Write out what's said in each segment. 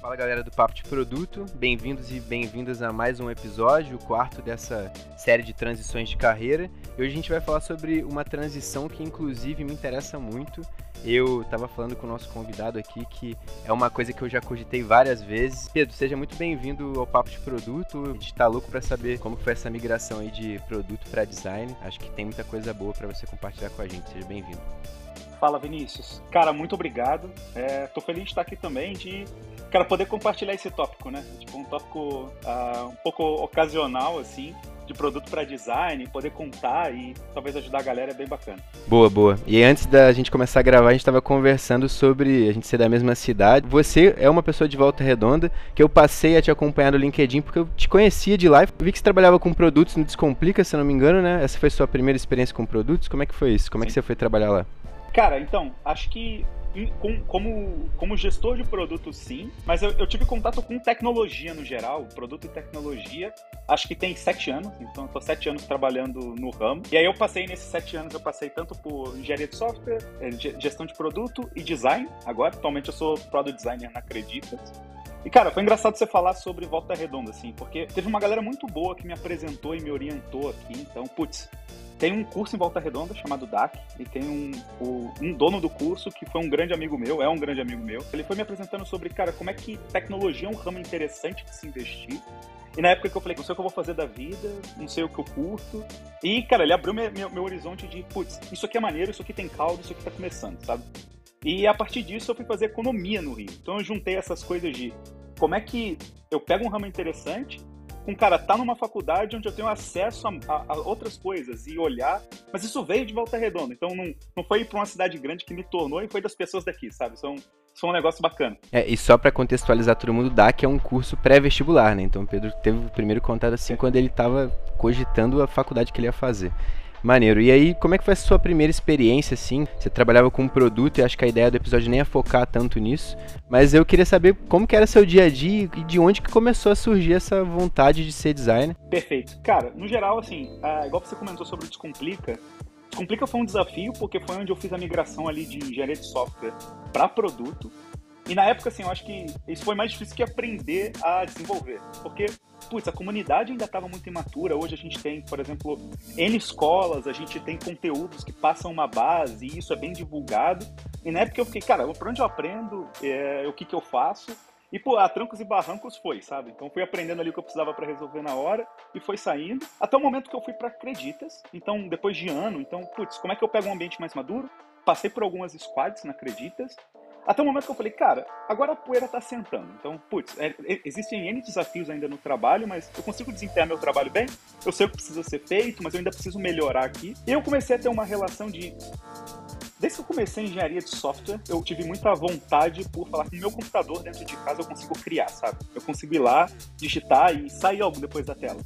Fala galera do Papo de Produto, bem-vindos e bem-vindas a mais um episódio, o quarto dessa série de transições de carreira. E hoje a gente vai falar sobre uma transição que inclusive me interessa muito. Eu estava falando com o nosso convidado aqui que é uma coisa que eu já cogitei várias vezes. Pedro, seja muito bem-vindo ao Papo de Produto. A gente está louco para saber como foi essa migração aí de produto para design. Acho que tem muita coisa boa para você compartilhar com a gente. Seja bem-vindo. Fala, Vinícius. Cara, muito obrigado. É, tô feliz de estar aqui também, de cara, poder compartilhar esse tópico, né? Tipo, um tópico uh, um pouco ocasional, assim, de produto para design, poder contar e talvez ajudar a galera é bem bacana. Boa, boa. E antes da gente começar a gravar, a gente estava conversando sobre a gente ser da mesma cidade. Você é uma pessoa de Volta Redonda que eu passei a te acompanhar no LinkedIn porque eu te conhecia de lá. Vi que você trabalhava com produtos no Descomplica, se não me engano, né? Essa foi sua primeira experiência com produtos. Como é que foi isso? Como Sim. é que você foi trabalhar lá? Cara, então, acho que com, como, como gestor de produto, sim, mas eu, eu, tive contato com tecnologia no geral, produto e tecnologia. Acho que tem sete anos, então estou sete anos trabalhando no ramo. E aí eu passei nesses sete anos, eu passei tanto por engenharia de software, eh, gestão de produto e design. Agora, atualmente eu sou product designer na Acreditas. E, cara, foi engraçado você falar sobre Volta Redonda, assim, porque teve uma galera muito boa que me apresentou e me orientou aqui. Então, putz, tem um curso em Volta Redonda chamado DAC e tem um, um dono do curso que foi um grande amigo meu, é um grande amigo meu. Ele foi me apresentando sobre, cara, como é que tecnologia é um ramo interessante de se investir. E na época que eu falei, não sei o que eu vou fazer da vida, não sei o que eu curto. E, cara, ele abriu meu, meu, meu horizonte de, putz, isso aqui é maneiro, isso aqui tem caldo, isso aqui tá começando, sabe? E a partir disso eu fui fazer economia no Rio. Então eu juntei essas coisas de como é que eu pego um ramo interessante com, cara, tá numa faculdade onde eu tenho acesso a, a, a, outras coisas e olhar. Mas isso veio de Volta Redonda. Então não, não foi para uma cidade grande que me tornou e foi das pessoas daqui, sabe? São, são um negócio bacana. É, e só para contextualizar todo mundo, DAC é um curso pré-vestibular, né? Então o Pedro teve o primeiro contato assim é. quando ele estava cogitando a faculdade que ele ia fazer. Maneiro. E aí, como é que foi a sua primeira experiência, assim? Você trabalhava com um produto e acho que a ideia do episódio nem é focar tanto nisso. Mas eu queria saber como que era seu dia a dia e de onde que começou a surgir essa vontade de ser designer. Perfeito. Cara, no geral, assim, ah, igual você comentou sobre o Descomplica, Descomplica foi um desafio porque foi onde eu fiz a migração ali de engenharia de software para produto. E na época, assim, eu acho que isso foi mais difícil que aprender a desenvolver. Porque putz, a comunidade ainda estava muito imatura. Hoje a gente tem, por exemplo, N escolas, a gente tem conteúdos que passam uma base e isso é bem divulgado. E na época eu fiquei, cara, por onde eu aprendo, é, o que, que eu faço? E, pô, a trancos e barrancos foi, sabe? Então fui aprendendo ali o que eu precisava para resolver na hora e foi saindo. Até o momento que eu fui para Acreditas. Então, depois de ano, então, putz, como é que eu pego um ambiente mais maduro? Passei por algumas squads na Acreditas. Até o momento que eu falei, cara, agora a poeira tá sentando. Então, putz, é, é, existem N desafios ainda no trabalho, mas eu consigo desempenhar meu trabalho bem. Eu sei o que precisa ser feito, mas eu ainda preciso melhorar aqui. E eu comecei a ter uma relação de. Desde que eu comecei a engenharia de software, eu tive muita vontade por falar que meu computador dentro de casa eu consigo criar, sabe? Eu consigo ir lá, digitar e sair algo depois da tela.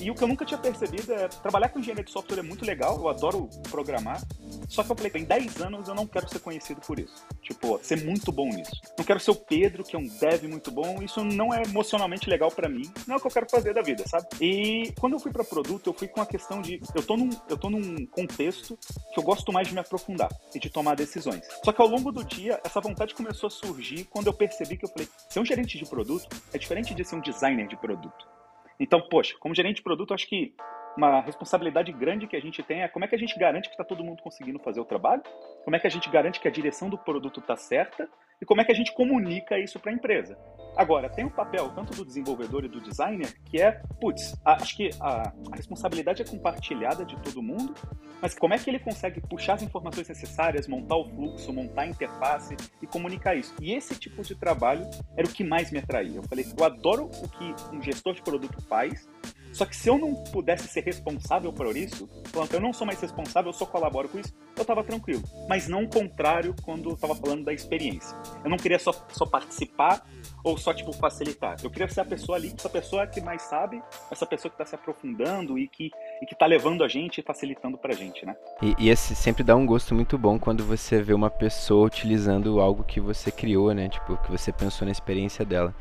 E o que eu nunca tinha percebido é trabalhar com engenharia de software é muito legal, eu adoro programar. Só que eu falei, em 10 anos eu não quero ser conhecido por isso. Tipo, ser muito bom nisso. Não quero ser o Pedro, que é um dev muito bom. Isso não é emocionalmente legal para mim. Não é o que eu quero fazer da vida, sabe? E quando eu fui para produto, eu fui com a questão de eu tô num eu tô num contexto que eu gosto mais de me aprofundar e de tomar decisões. Só que ao longo do dia, essa vontade começou a surgir quando eu percebi que eu falei, ser um gerente de produto é diferente de ser um designer de produto. Então, poxa, como gerente de produto, acho que uma responsabilidade grande que a gente tem é como é que a gente garante que está todo mundo conseguindo fazer o trabalho, como é que a gente garante que a direção do produto está certa e como é que a gente comunica isso para a empresa. Agora, tem o papel tanto do desenvolvedor e do designer, que é, putz, acho que a, a, responsabilidade é compartilhada de todo mundo, mas como é que ele consegue puxar as informações necessárias, montar o fluxo, montar a interface e comunicar isso? E esse tipo de trabalho era o que mais me atraía. Eu falei, eu adoro o que um gestor de produto faz, só que se eu não pudesse ser responsável por isso, falando, eu não sou mais responsável, eu só colaboro com isso, eu tava tranquilo. Mas não o contrário quando eu tava falando da experiência. Eu não queria só, só participar ou só, tipo, facilitar. Eu queria ser a pessoa ali, essa pessoa que mais sabe, essa pessoa que tá se aprofundando e que, e que tá levando a gente e facilitando pra gente, né? E, e esse sempre dá um gosto muito bom quando você vê uma pessoa utilizando algo que você criou, né? Tipo, que você pensou na experiência dela.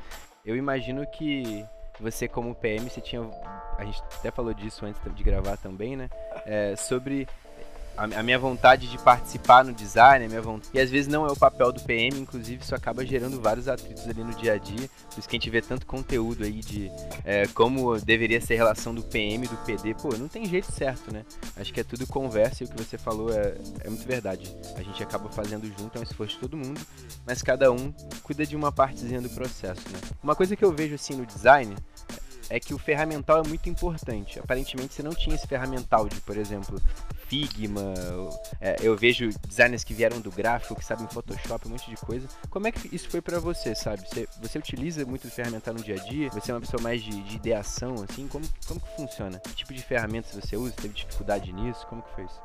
Eu imagino que você como PM, você tinha. A gente até falou disso antes de gravar também, né? É, sobre a, a, minha vontade de participar no design, a minha vontade, e às vezes não é o papel do PM, inclusive isso acaba gerando vários atritos ali no dia a dia, por isso que a gente vê tanto conteúdo aí de é, como deveria ser a relação do PM e do PD, pô, não tem jeito certo, né? Acho que é tudo conversa e o que você falou é, é muito verdade. A gente acaba fazendo junto, é um esforço de todo mundo, mas cada um cuida de uma partezinha do processo, né? Uma coisa que eu vejo assim no design é que o ferramental é muito importante. Aparentemente você não tinha esse ferramental de, por exemplo, Figma. É, eu vejo designers que vieram do gráfico, que sabem Photoshop, um monte de coisa. Como é que isso foi para você, sabe? Você, você utiliza muito o ferramental no dia a dia? Você é uma pessoa mais de, de, ideação, assim? Como, como que funciona? Que tipo de ferramentas você usa? Teve dificuldade nisso? Como que foi isso?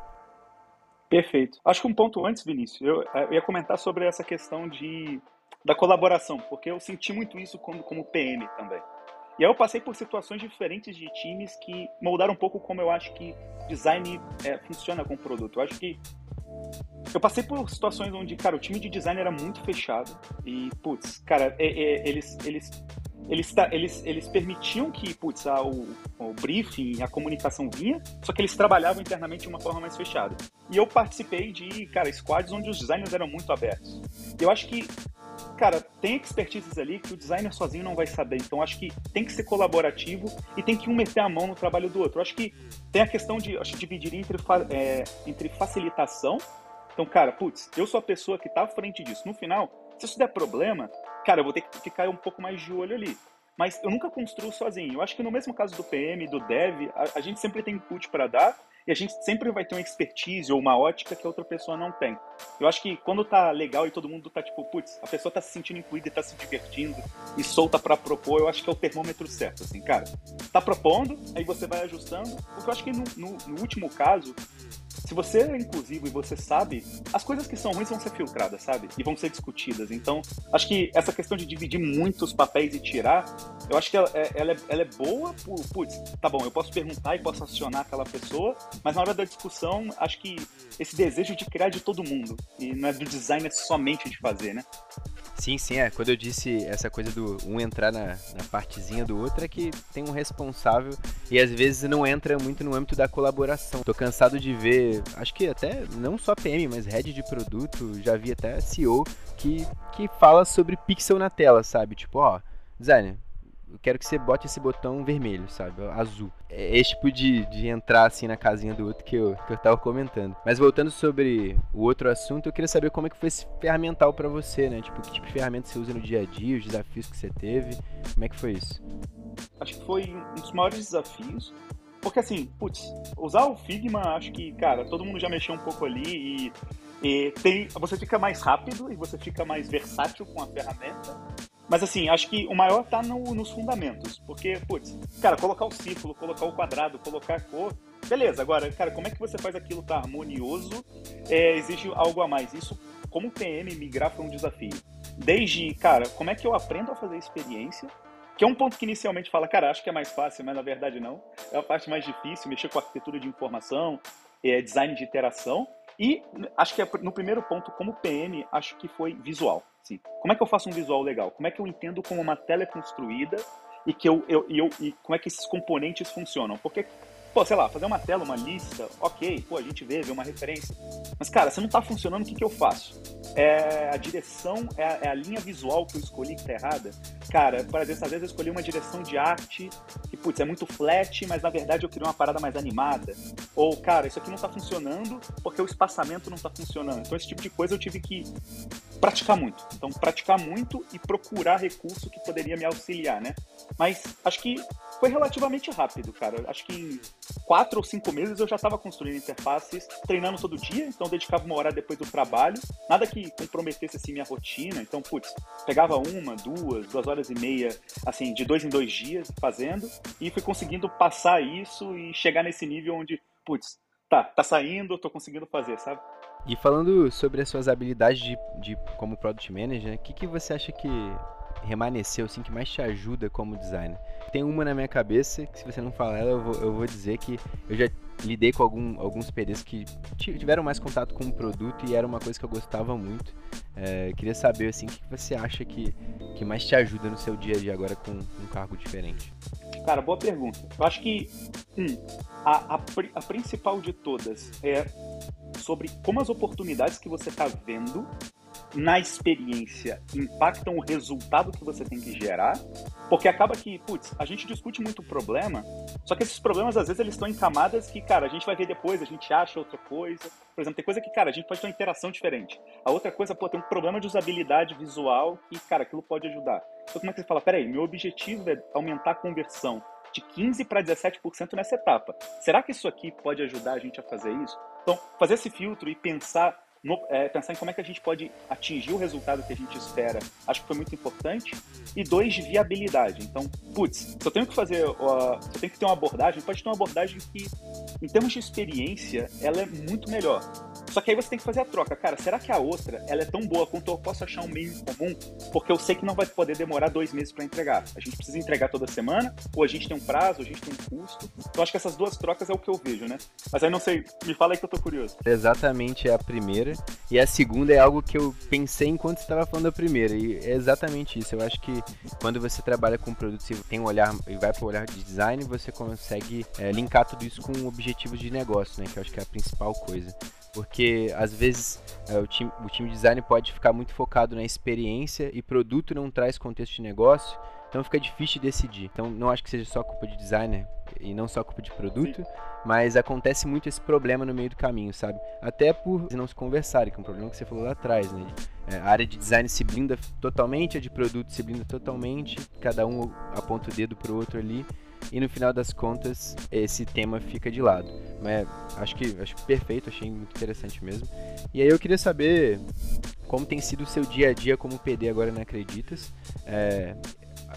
Perfeito. Acho que um ponto antes, Vinícius, eu, eu ia comentar sobre essa questão de da colaboração, porque eu senti muito isso como PM também. E aí eu passei por situações diferentes de times que moldaram um pouco como eu acho que design é, funciona com o produto. Eu acho que eu passei por situações onde, cara, o time de design era muito fechado e, putz, cara, é, é, eles, eles, eles, eles, eles permitiam que, putz, a, o, o briefing, a comunicação vinha, só que eles trabalhavam internamente de uma forma mais fechada. E eu participei de, cara, squads onde os designers eram muito abertos. Eu acho que cara, tem expertises ali que o designer sozinho não vai saber. Então, acho que tem que ser colaborativo e tem que um meter a mão no trabalho do outro. acho que tem a questão de acho, dividir entre, é, entre facilitação. Então, cara, putz, eu sou a pessoa que está à frente disso. No final, se isso der problema, cara, eu vou ter que ficar um pouco mais de olho ali. Mas eu nunca construo sozinho. Eu acho que no mesmo caso do PM, do Dev, a, a gente sempre tem input para dar e a gente sempre vai ter uma expertise ou uma ótica que a outra pessoa não tem. Eu acho que quando tá legal e todo mundo tá tipo, putz, a pessoa tá se sentindo incluída e tá se divertindo e solta para propor, eu acho que é o termômetro certo, assim, cara. Tá propondo, aí você vai ajustando, porque eu acho que no, no, no último caso, se você é inclusivo e você sabe, as coisas que são ruins vão ser filtradas, sabe? E vão ser discutidas. Então, acho que essa questão de dividir muitos papéis e tirar, eu acho que ela, é, ela, é, ela é boa por, putz, tá bom, eu posso perguntar e posso acionar aquela pessoa, mas na hora da discussão, acho que esse desejo de criar de todo mundo, e não é do designer somente de fazer, né? Sim, sim, é. Quando eu disse essa coisa do um entrar na, na partezinha do outro, é que tem um responsável e às vezes não entra muito no âmbito da colaboração. Tô cansado de ver, acho que até não só PM, mas head de produto, já vi até CEO que, que fala sobre pixel na tela, sabe? Tipo, ó, designer, eu quero que você bote esse botão vermelho, sabe? Azul. É esse tipo de, de entrar assim na casinha do outro que eu, que eu tava comentando. Mas voltando sobre o outro assunto, eu queria saber como é que foi esse ferramental para você, né? Tipo, que tipo de ferramenta você usa no dia a dia, os desafios que você teve. Como é que foi isso? Acho que foi um dos maiores desafios. Porque assim, putz, usar o Figma, acho que, cara, todo mundo já mexeu um pouco ali e, e tem, você fica mais rápido e você fica mais versátil com a ferramenta. Mas assim, acho que o maior tá no, nos fundamentos. Porque, putz, cara, colocar o círculo, colocar o quadrado, colocar a cor. Beleza, agora, cara, como é que você faz aquilo tá harmonioso? É, exige algo a mais. Isso, como PM, migrar foi um desafio. Desde, cara, como é que eu aprendo a fazer experiência? Que é um ponto que inicialmente fala, cara, acho que é mais fácil, mas na verdade não. É a parte mais difícil, mexer com arquitetura de informação, é, design de interação. E acho que é no primeiro ponto, como PM, acho que foi visual. Sim. Como é que eu faço um visual legal? Como é que eu entendo como uma tela é construída e que eu, eu, eu e como é que esses componentes funcionam? Porque Pô, sei lá, fazer uma tela, uma lista, ok, pô, a gente vê, vê uma referência. Mas, cara, se não tá funcionando, o que, que eu faço? É a direção, é a, é a linha visual que eu escolhi que tá errada? Cara, por exemplo, às vezes eu escolhi uma direção de arte que, putz, é muito flat, mas na verdade eu queria uma parada mais animada. Ou, cara, isso aqui não tá funcionando porque o espaçamento não tá funcionando. Então, esse tipo de coisa eu tive que praticar muito. Então, praticar muito e procurar recurso que poderia me auxiliar, né? Mas acho que foi relativamente rápido, cara. Acho que em quatro ou cinco meses eu já estava construindo interfaces, treinando todo dia, então dedicava uma hora depois do trabalho, nada que comprometesse assim minha rotina. Então, putz, pegava uma, duas, duas horas e meia, assim, de dois em dois dias fazendo, e fui conseguindo passar isso e chegar nesse nível onde, putz, tá, tá saindo, tô conseguindo fazer, sabe? E falando sobre as suas habilidades de, de como product manager, o que, que você acha que remanesceu, assim, que mais te ajuda como designer? Tem uma na minha cabeça, que se você não falar ela, eu vou, eu vou dizer que eu já lidei com algum, alguns PDs que tiveram mais contato com o produto e era uma coisa que eu gostava muito. É, queria saber, assim, o que você acha que, que mais te ajuda no seu dia a dia agora com um cargo diferente? Cara, boa pergunta. Eu acho que, um, a, a, a principal de todas é sobre como as oportunidades que você está vendo na experiência impactam o resultado que você tem que gerar, porque acaba que, putz, a gente discute muito o problema, só que esses problemas às vezes eles estão em camadas que, cara, a gente vai ver depois, a gente acha outra coisa. Por exemplo, tem coisa que, cara, a gente pode ter uma interação diferente. A outra coisa, pô, tem um problema de usabilidade visual que, cara, aquilo pode ajudar. Então como é que você fala, peraí, meu objetivo é aumentar a conversão de 15 para 17% nessa etapa. Será que isso aqui pode ajudar a gente a fazer isso? Então, fazer esse filtro e pensar no, é, pensar em como é que a gente pode atingir o resultado que a gente espera, acho que foi muito importante. E dois, de viabilidade. Então, putz, se eu tenho que fazer, uh, se eu tenho que ter uma abordagem, pode ter uma abordagem que, em termos de experiência, ela é muito melhor. Só que aí você tem que fazer a troca. Cara, será que a outra ela é tão boa quanto eu posso achar um meio em comum? Porque eu sei que não vai poder demorar dois meses para entregar. A gente precisa entregar toda semana, ou a gente tem um prazo, ou a gente tem um custo. Então acho que essas duas trocas é o que eu vejo, né? Mas aí não sei, me fala aí que eu tô curioso. Exatamente é a primeira. E a segunda é algo que eu pensei enquanto estava falando a primeira. E é exatamente isso. Eu acho que quando você trabalha com produtos e tem um olhar e vai para o olhar de design, você consegue é, linkar tudo isso com objetivos de negócio, né? Que eu acho que é a principal coisa porque às vezes é, o, time, o time de design pode ficar muito focado na experiência e produto não traz contexto de negócio, então fica difícil de decidir. Então não acho que seja só culpa de designer e não só culpa de produto, Sim. mas acontece muito esse problema no meio do caminho, sabe? Até por não se conversarem, que é um problema que você falou lá atrás, né? É, a área de design se blinda totalmente, a de produto se blinda totalmente, cada um aponta o dedo pro outro ali e no final das contas esse tema fica de lado. Mas acho que acho perfeito, achei muito interessante mesmo. E aí eu queria saber como tem sido o seu dia a dia como PD agora na Acreditas. É,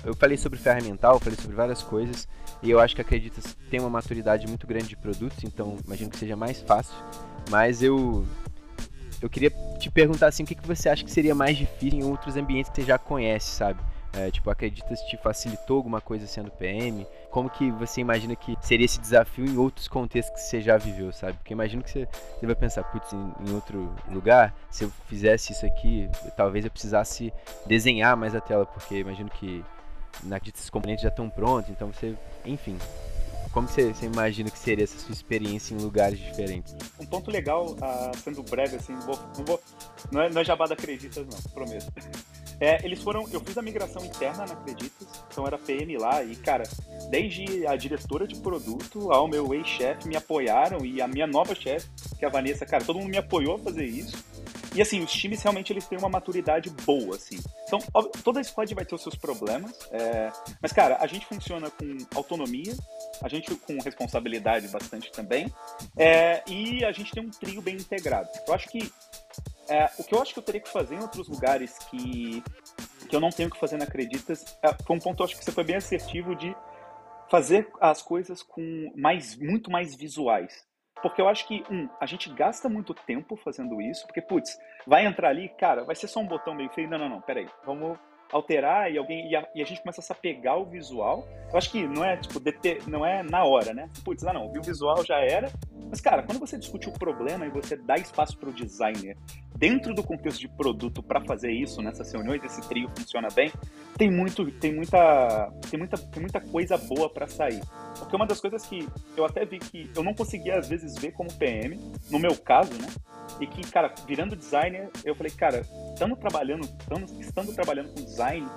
eu falei sobre ferramental, falei sobre várias coisas e eu acho que Acreditas tem uma maturidade muito grande de produtos, então imagino que seja mais fácil. Mas eu eu queria te perguntar assim, o que, que você acha que seria mais difícil em outros ambientes que você já conhece, sabe? É, tipo, acredita se te facilitou alguma coisa sendo PM? Como que você imagina que seria esse desafio em outros contextos que você já viveu, sabe? Porque imagino que você, você vai pensar, putz, em, em, outro lugar, se eu fizesse isso aqui, talvez eu precisasse desenhar mais a tela, porque imagino que na esses componentes já estão prontos, então você, enfim, como você, você, imagina que seria essa sua experiência em lugares diferentes? Um ponto legal, uh, sendo breve, assim, vou, não, vou, não, é, não é jabá da Acreditas, não, prometo. É, eles foram. Eu fiz a migração interna na Acreditas, então era PM lá, e, cara, desde a diretora de produto ao meu ex-chefe me apoiaram, e a minha nova chefe, que é a Vanessa, cara, todo mundo me apoiou a fazer isso. E assim, os times realmente eles têm uma maturidade boa, assim. Então, toda squad vai ter os seus problemas, é... mas, cara, a gente funciona com autonomia, a gente com responsabilidade bastante também, é... e a gente tem um trio bem integrado. Eu acho que é, o que eu acho que eu teria que fazer em outros lugares que, que eu não tenho que fazer na Acreditas é, foi um ponto, eu acho que você foi bem assertivo de fazer as coisas com mais, muito mais visuais. Porque eu acho que, um, a gente gasta muito tempo fazendo isso, porque, putz, vai entrar ali, cara, vai ser só um botão meio feio. Não, não, não, peraí, vamos alterar e alguém e a, e a, gente começa a se apegar ao visual. Eu acho que não é tipo deter, não é na hora, né? Putz, ah, não, viu o visual já era. Mas cara, quando você discute o problema e você dá espaço para o designer dentro do contexto de produto para fazer isso nessas reuniões, esse trio funciona bem, tem muito, tem muita, tem muita, tem muita coisa boa para sair. Porque uma das coisas que eu até vi que eu não conseguia às vezes ver como PM, no meu caso, né? E que, cara, virando designer, eu falei, cara, estando trabalhando, estando, estando trabalhando com design,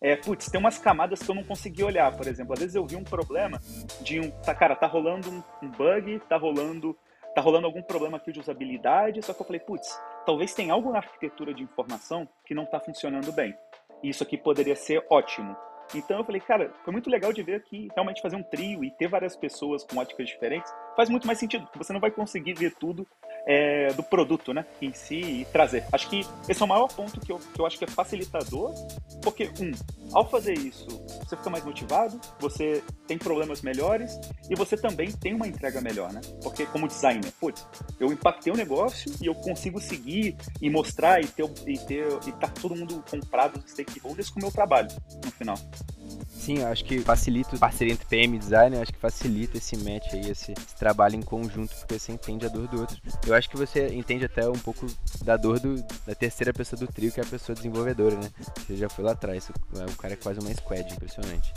é, putz, tem umas camadas que eu não consegui olhar, por exemplo. Às vezes eu vi um problema de um, tá, cara, tá rolando um, bug, tá rolando tá rolando algum problema aqui de usabilidade, só que eu falei, putz, talvez tenha algo na arquitetura de informação que não está funcionando bem. E isso aqui poderia ser ótimo. Então eu falei, cara, foi muito legal de ver que realmente fazer um trio e ter várias pessoas com óticas diferentes faz muito mais sentido, porque você não vai conseguir ver tudo é, do produto, né, em si e trazer. Acho que esse é o maior ponto que eu, que eu acho que é facilitador, porque, um, ao fazer isso, você fica mais motivado, você tem problemas melhores e você também tem uma entrega melhor, né? Porque como designer, putz, eu impactei o negócio e eu consigo seguir e mostrar e ter e ter e tá todo mundo comprado os stakeholders com o meu trabalho no final. Sim, acho que facilita o parceria PM design, acho que facilita esse match aí, esse, esse, trabalho em conjunto, porque você entende a dor do outro. Eu acho que você entende até um pouco da dor do, da terceira pessoa do trio, que é a pessoa desenvolvedora, né? Você já foi lá atrás, o cara é quase uma squad, impressionante.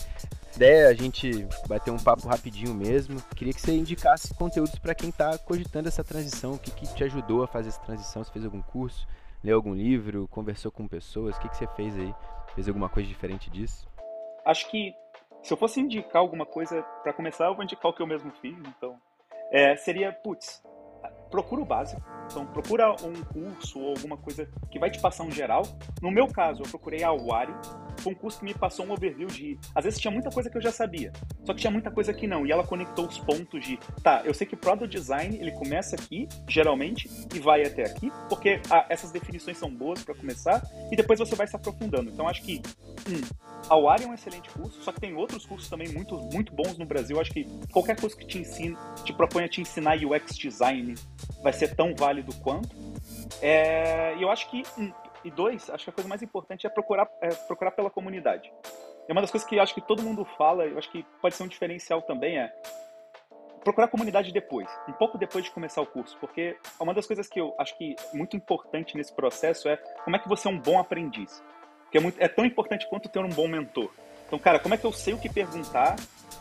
ideia é a gente bater um papo rapidinho mesmo. Queria que você indicasse conteúdos para quem está cogitando essa transição, o que, que te ajudou a fazer essa transição, se fez algum curso, leu algum livro, conversou com pessoas, o que, que você fez aí? Fez alguma coisa diferente disso? Acho que se eu fosse indicar alguma coisa, para começar, eu vou indicar o que eu mesmo fiz, então. É, seria, putz, procura o básico. Então, procura um curso ou alguma coisa que vai te passar um geral. No meu caso, eu procurei a Wari. Foi um curso que me passou um overview de. Às vezes tinha muita coisa que eu já sabia, só que tinha muita coisa que não. E ela conectou os pontos de. Tá, eu sei que Product Design ele começa aqui, geralmente, e vai até aqui, porque ah, essas definições são boas para começar, e depois você vai se aprofundando. Então, acho que. Hum, a Wari é um excelente curso, só que tem outros cursos também muito, muito bons no Brasil. Acho que qualquer curso que te ensine, te proponha te ensinar UX Design vai ser tão válido quanto. É, e eu acho que, um, e dois, acho que a coisa mais importante é procurar, é procurar pela comunidade. E uma das coisas que eu acho que todo mundo fala, eu acho que pode ser um diferencial também, é procurar a comunidade depois, um pouco depois de começar o curso, porque uma das coisas que eu acho que é muito importante nesse processo é como é que você é um bom aprendiz. Que é, muito, é tão importante quanto ter um bom mentor. Então, cara, como é que eu sei o que perguntar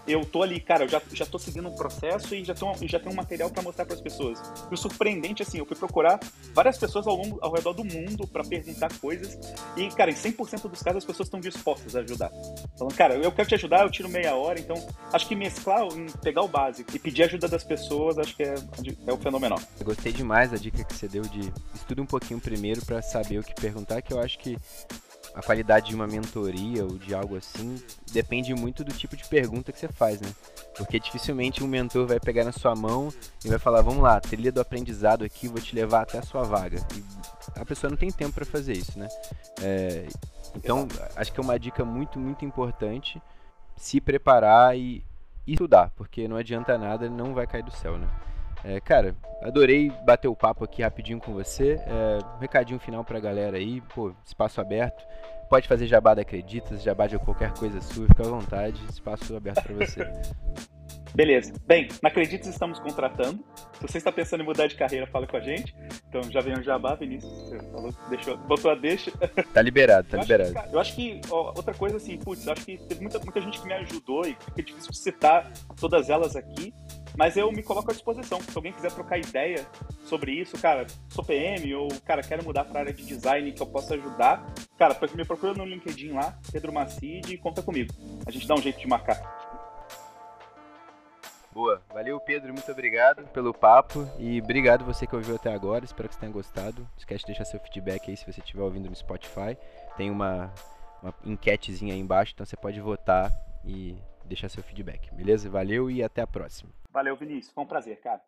eu tô ali, cara, eu já, já tô seguindo um processo e já tenho, já tenho um material para mostrar para as pessoas. E o surpreendente, assim, eu fui procurar várias pessoas ao, longo, ao redor do mundo para perguntar coisas e, cara, em 100% dos casos as pessoas estão dispostas a ajudar. Falando, cara, eu quero te ajudar, eu tiro meia hora, então acho que mesclar, pegar o básico e pedir ajuda das pessoas, acho que é, é o fenomenal. Eu gostei demais da dica que você deu de estude um pouquinho primeiro para saber o que perguntar, que eu acho que a qualidade de uma mentoria ou de algo assim depende muito do tipo de pergunta que você faz, né? Porque dificilmente um mentor vai pegar na sua mão e vai falar: vamos lá, trilha do aprendizado aqui, vou te levar até a sua vaga. E a pessoa não tem tempo para fazer isso, né? É, então, acho que é uma dica muito, muito importante se preparar e, e estudar, porque não adianta nada, não vai cair do céu, né? É, cara, adorei bater o papo aqui rapidinho com você. É, um recadinho final pra galera aí, pô, espaço aberto. Pode fazer jabá da Acreditas, jabá de qualquer coisa sua, fica à vontade, espaço aberto para você. Beleza. Bem, na Acreditas estamos contratando. Se você está pensando em mudar de carreira, fala com a gente. Então já vem o jabá, Vinícius. Você falou, deixou, botou a deixa. Tá liberado, tá eu liberado. Acho que, eu acho que ó, outra coisa assim, putz, acho que teve muita, muita gente que me ajudou e fica difícil citar todas elas aqui. Mas eu me coloco à disposição. Se alguém quiser trocar ideia sobre isso, cara, sou PM ou, cara, quero mudar para a área de design que eu possa ajudar, cara, me procura no LinkedIn lá, Pedro Macide, e conta comigo. A gente dá um jeito de marcar. Boa. Valeu, Pedro. Muito obrigado pelo papo. E obrigado você que ouviu até agora. Espero que você tenha gostado. Não esquece de deixar seu feedback aí se você estiver ouvindo no Spotify. Tem uma, uma enquetezinha aí embaixo, então você pode votar e deixar seu feedback. Beleza? Valeu e até a próxima. Valeu, Vinícius. Foi um prazer, cara.